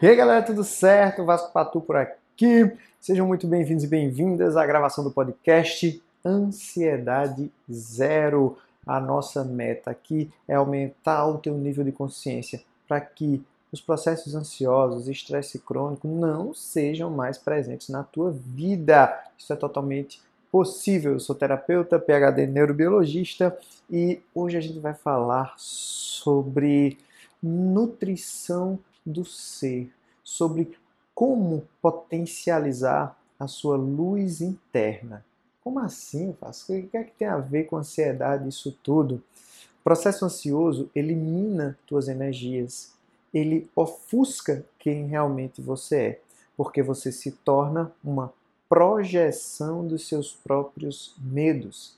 E aí galera, tudo certo? Vasco Patu por aqui. Sejam muito bem-vindos e bem-vindas à gravação do podcast Ansiedade Zero. A nossa meta aqui é aumentar o teu nível de consciência para que os processos ansiosos estresse crônico não sejam mais presentes na tua vida. Isso é totalmente possível. Eu sou terapeuta, PhD neurobiologista e hoje a gente vai falar sobre nutrição do ser, sobre como potencializar a sua luz interna. Como assim, Vasco? O que é que tem a ver com ansiedade isso tudo? O processo ansioso elimina tuas energias, ele ofusca quem realmente você é, porque você se torna uma projeção dos seus próprios medos.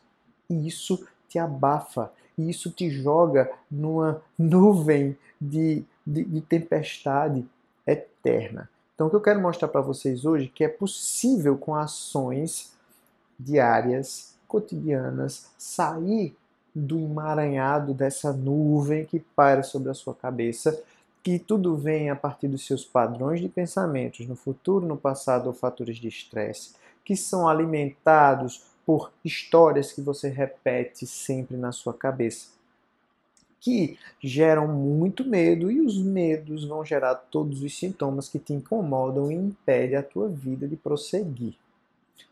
E isso te abafa, e isso te joga numa nuvem de, de, de tempestade eterna. Então, o que eu quero mostrar para vocês hoje é que é possível, com ações diárias, cotidianas, sair do emaranhado dessa nuvem que paira sobre a sua cabeça, que tudo vem a partir dos seus padrões de pensamentos no futuro, no passado ou fatores de estresse, que são alimentados por histórias que você repete sempre na sua cabeça que geram muito medo e os medos vão gerar todos os sintomas que te incomodam e impedem a tua vida de prosseguir.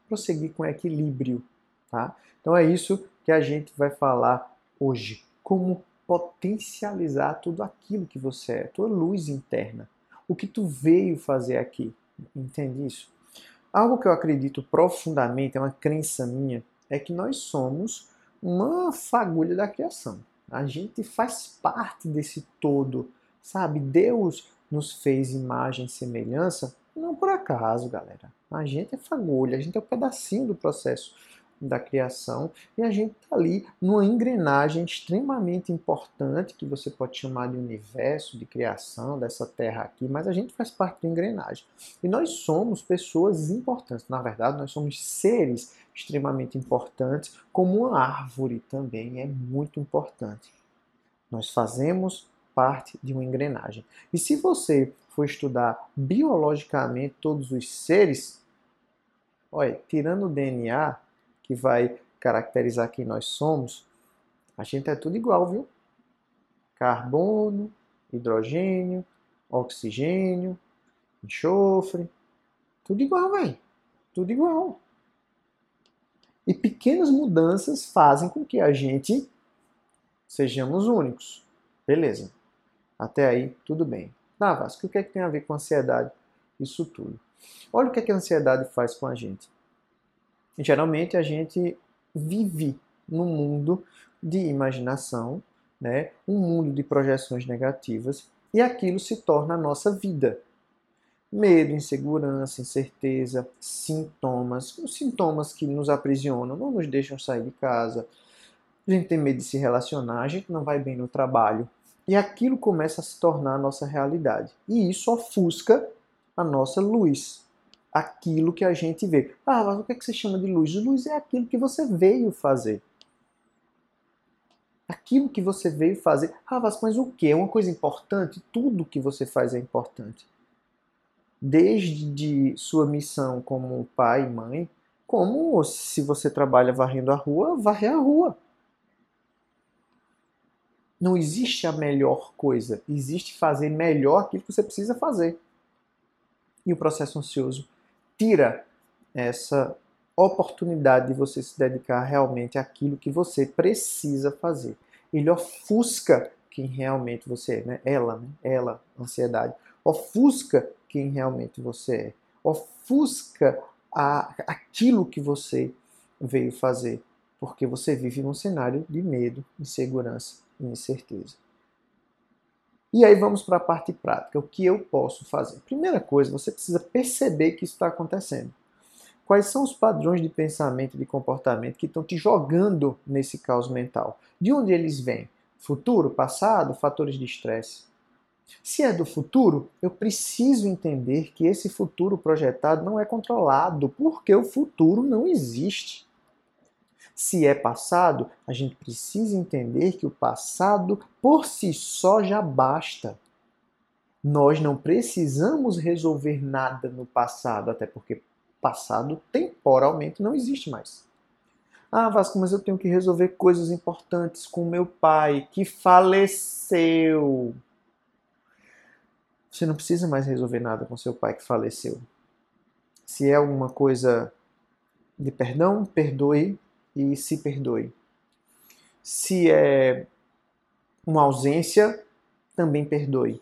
Prosseguir com equilíbrio, tá? Então é isso que a gente vai falar hoje, como potencializar tudo aquilo que você é, tua luz interna, o que tu veio fazer aqui. Entende isso? Algo que eu acredito profundamente, é uma crença minha, é que nós somos uma fagulha da criação. A gente faz parte desse todo, sabe? Deus nos fez imagem e semelhança, não por acaso, galera. A gente é fagulha, a gente é um pedacinho do processo da criação e a gente está ali numa engrenagem extremamente importante que você pode chamar de universo, de criação dessa terra aqui, mas a gente faz parte da engrenagem. E nós somos pessoas importantes, na verdade, nós somos seres extremamente importantes, como uma árvore também é muito importante. Nós fazemos parte de uma engrenagem. E se você for estudar biologicamente todos os seres, olha, tirando o DNA, que vai caracterizar quem nós somos, a gente é tudo igual, viu? Carbono, hidrogênio, oxigênio, enxofre, tudo igual, velho. Tudo igual. E pequenas mudanças fazem com que a gente sejamos únicos. Beleza. Até aí, tudo bem. Vasco, o que, é que tem a ver com ansiedade? Isso tudo. Olha o que, é que a ansiedade faz com a gente geralmente a gente vive num mundo de imaginação, né? um mundo de projeções negativas, e aquilo se torna a nossa vida. Medo, insegurança, incerteza, sintomas, os sintomas que nos aprisionam, não nos deixam sair de casa. A gente tem medo de se relacionar, a gente não vai bem no trabalho. E aquilo começa a se tornar a nossa realidade. E isso ofusca a nossa luz, aquilo que a gente vê. Ah, mas o que, é que você chama de luz? Luz é aquilo que você veio fazer. Aquilo que você veio fazer. Ah, mas o que? É uma coisa importante? Tudo que você faz é importante. Desde sua missão como pai e mãe, como se você trabalha varrendo a rua, varrer a rua. Não existe a melhor coisa, existe fazer melhor aquilo que você precisa fazer. E o processo ansioso tira essa oportunidade de você se dedicar realmente àquilo que você precisa fazer. Ele ofusca quem realmente você é, né? Ela, né? Ela, ansiedade. Ofusca quem realmente você é. Ofusca a, aquilo que você veio fazer, porque você vive num cenário de medo, insegurança e incerteza. E aí vamos para a parte prática. O que eu posso fazer? Primeira coisa, você precisa perceber que isso está acontecendo. Quais são os padrões de pensamento e de comportamento que estão te jogando nesse caos mental? De onde eles vêm? Futuro, passado, fatores de estresse? Se é do futuro, eu preciso entender que esse futuro projetado não é controlado, porque o futuro não existe. Se é passado, a gente precisa entender que o passado por si só já basta. Nós não precisamos resolver nada no passado, até porque passado temporalmente não existe mais. Ah, Vasco, mas eu tenho que resolver coisas importantes com meu pai que faleceu. Você não precisa mais resolver nada com seu pai que faleceu. Se é alguma coisa de perdão, perdoe e se perdoe. Se é uma ausência, também perdoe.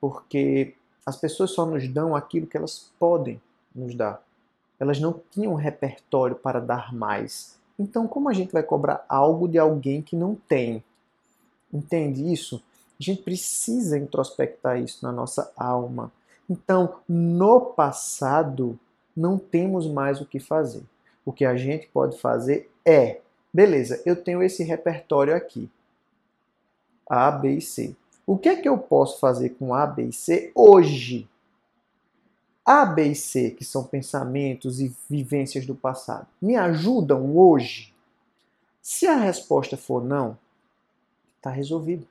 Porque as pessoas só nos dão aquilo que elas podem nos dar. Elas não tinham repertório para dar mais. Então, como a gente vai cobrar algo de alguém que não tem? Entende isso? A gente precisa introspectar isso na nossa alma. Então, no passado, não temos mais o que fazer. O que a gente pode fazer é, beleza, eu tenho esse repertório aqui. A, B e C. O que é que eu posso fazer com A, B e C hoje? A, B e C, que são pensamentos e vivências do passado, me ajudam hoje? Se a resposta for não, está resolvido.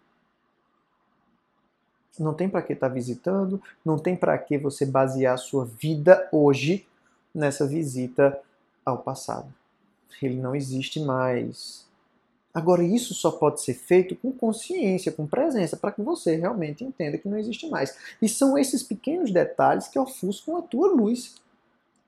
Não tem para que estar tá visitando, não tem para que você basear a sua vida hoje nessa visita ao passado. Ele não existe mais. Agora, isso só pode ser feito com consciência, com presença, para que você realmente entenda que não existe mais. E são esses pequenos detalhes que ofuscam a tua luz,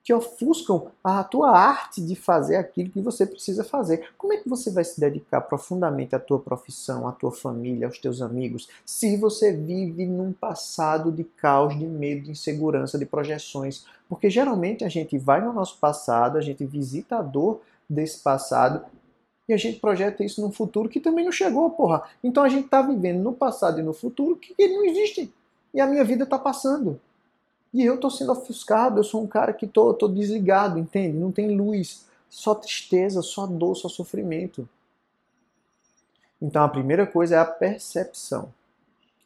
que ofuscam a tua arte de fazer aquilo que você precisa fazer. Como é que você vai se dedicar profundamente à tua profissão, à tua família, aos teus amigos, se você vive num passado de caos, de medo, de insegurança, de projeções? Porque geralmente a gente vai no nosso passado, a gente visita a dor desse passado e a gente projeta isso num futuro que também não chegou, porra. Então a gente está vivendo no passado e no futuro que ele não existe. E a minha vida está passando. E eu estou sendo ofuscado, eu sou um cara que tô, tô desligado, entende? Não tem luz, só tristeza, só dor, só sofrimento. Então a primeira coisa é a percepção.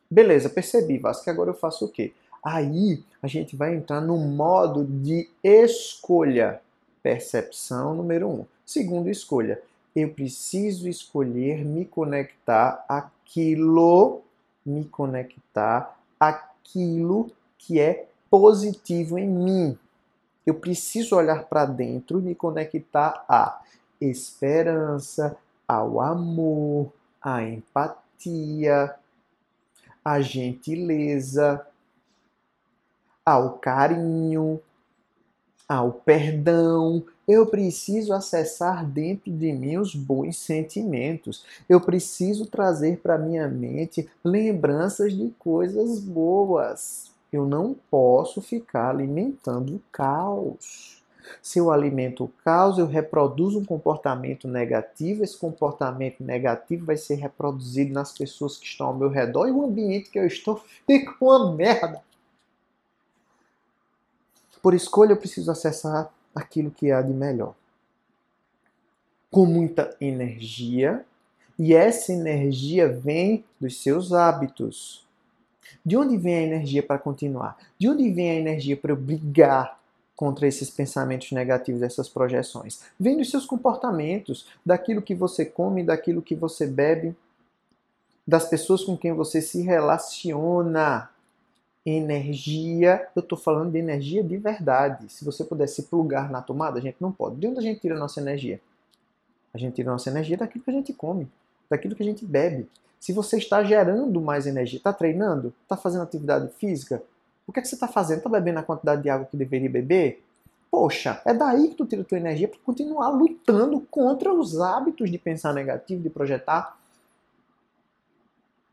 Beleza, percebi, Vasco, agora eu faço o quê? Aí a gente vai entrar no modo de escolha. Percepção número um. Segundo, escolha eu preciso escolher me conectar aquilo, me conectar aquilo que é positivo em mim. Eu preciso olhar para dentro e me conectar à esperança, ao amor, à empatia, à gentileza, ao carinho, ao perdão, eu preciso acessar dentro de mim os bons sentimentos. Eu preciso trazer para minha mente lembranças de coisas boas. Eu não posso ficar alimentando o caos. Se eu alimento o caos, eu reproduzo um comportamento negativo. Esse comportamento negativo vai ser reproduzido nas pessoas que estão ao meu redor e o ambiente que eu estou fica uma merda. Por escolha, eu preciso acessar aquilo que há de melhor. Com muita energia, e essa energia vem dos seus hábitos. De onde vem a energia para continuar? De onde vem a energia para eu brigar contra esses pensamentos negativos, essas projeções? Vem dos seus comportamentos, daquilo que você come, daquilo que você bebe, das pessoas com quem você se relaciona energia, eu estou falando de energia de verdade. Se você pudesse plugar na tomada, a gente não pode. De onde a gente tira a nossa energia? A gente tira a nossa energia daquilo que a gente come, daquilo que a gente bebe. Se você está gerando mais energia, está treinando, está fazendo atividade física, o que, é que você está fazendo? Está bebendo a quantidade de água que deveria beber? Poxa, é daí que tu tira a tua energia para continuar lutando contra os hábitos de pensar negativo, de projetar.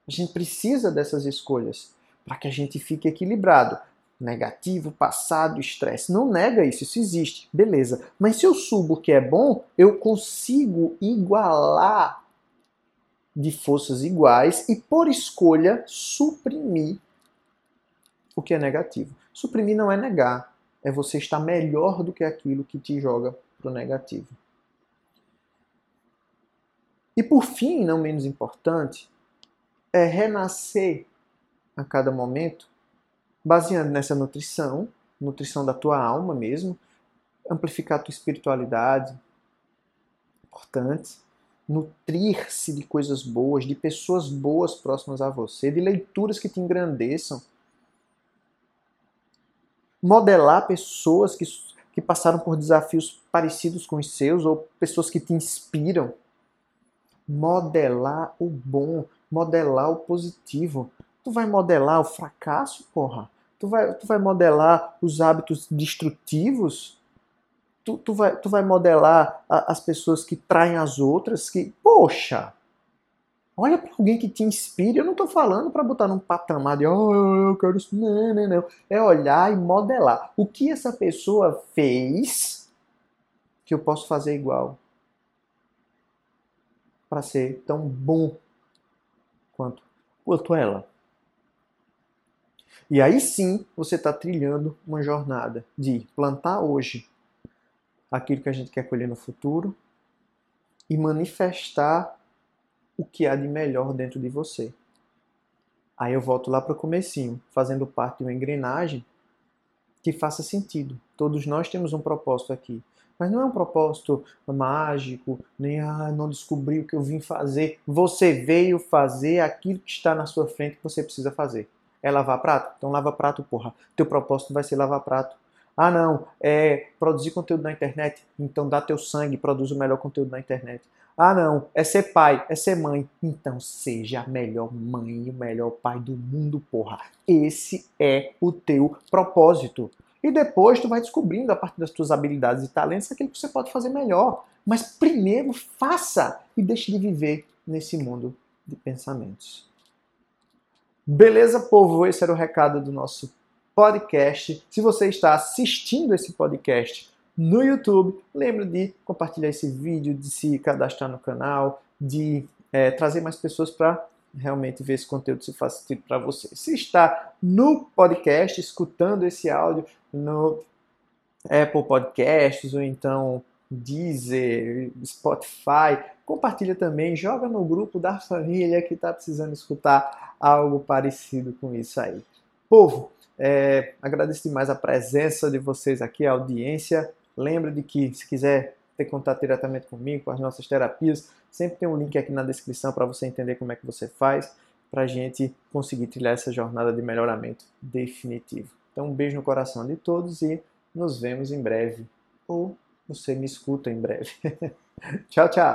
A gente precisa dessas escolhas para que a gente fique equilibrado. Negativo, passado, estresse. Não nega isso, isso existe. Beleza. Mas se eu subo o que é bom, eu consigo igualar de forças iguais e, por escolha, suprimir o que é negativo. Suprimir não é negar, é você estar melhor do que aquilo que te joga para o negativo. E por fim, não menos importante, é renascer a cada momento, baseando nessa nutrição, nutrição da tua alma mesmo, amplificar a tua espiritualidade, importante, nutrir-se de coisas boas, de pessoas boas próximas a você, de leituras que te engrandeçam, modelar pessoas que, que passaram por desafios parecidos com os seus ou pessoas que te inspiram. Modelar o bom, modelar o positivo. Tu vai modelar o fracasso, porra? Tu vai, tu vai modelar os hábitos destrutivos? Tu, tu, vai, tu vai modelar a, as pessoas que traem as outras? Que, poxa, olha para alguém que te inspire. Eu não estou falando para botar num patamar de, oh, eu quero isso. Não, não, não. É olhar e modelar. O que essa pessoa fez que eu posso fazer igual? Para ser tão bom quanto, quanto ela. E aí sim você está trilhando uma jornada de plantar hoje aquilo que a gente quer colher no futuro e manifestar o que há de melhor dentro de você. Aí eu volto lá para o comecinho, fazendo parte de uma engrenagem que faça sentido. Todos nós temos um propósito aqui. Mas não é um propósito mágico, nem ah, não descobri o que eu vim fazer. Você veio fazer aquilo que está na sua frente que você precisa fazer. É lavar prato? Então lava prato, porra. Teu propósito vai ser lavar prato. Ah, não, é produzir conteúdo na internet? Então dá teu sangue, produz o melhor conteúdo na internet. Ah, não, é ser pai, é ser mãe. Então seja a melhor mãe e o melhor pai do mundo, porra. Esse é o teu propósito. E depois tu vai descobrindo a partir das tuas habilidades e talentos aquilo que você pode fazer melhor. Mas primeiro faça e deixe de viver nesse mundo de pensamentos. Beleza, povo? Esse era o recado do nosso podcast. Se você está assistindo esse podcast no YouTube, lembre de compartilhar esse vídeo, de se cadastrar no canal, de é, trazer mais pessoas para realmente ver esse conteúdo se faz sentido para você. Se está no podcast, escutando esse áudio no Apple Podcasts ou então Deezer, Spotify, compartilha também, joga no grupo da família que está precisando escutar algo parecido com isso aí. Povo, é, agradeço demais a presença de vocês aqui, a audiência. Lembra de que se quiser ter contato diretamente comigo, com as nossas terapias, sempre tem um link aqui na descrição para você entender como é que você faz, para a gente conseguir trilhar essa jornada de melhoramento definitivo. Então, um beijo no coração de todos e nos vemos em breve. Ou você me escuta em breve. tchau, tchau.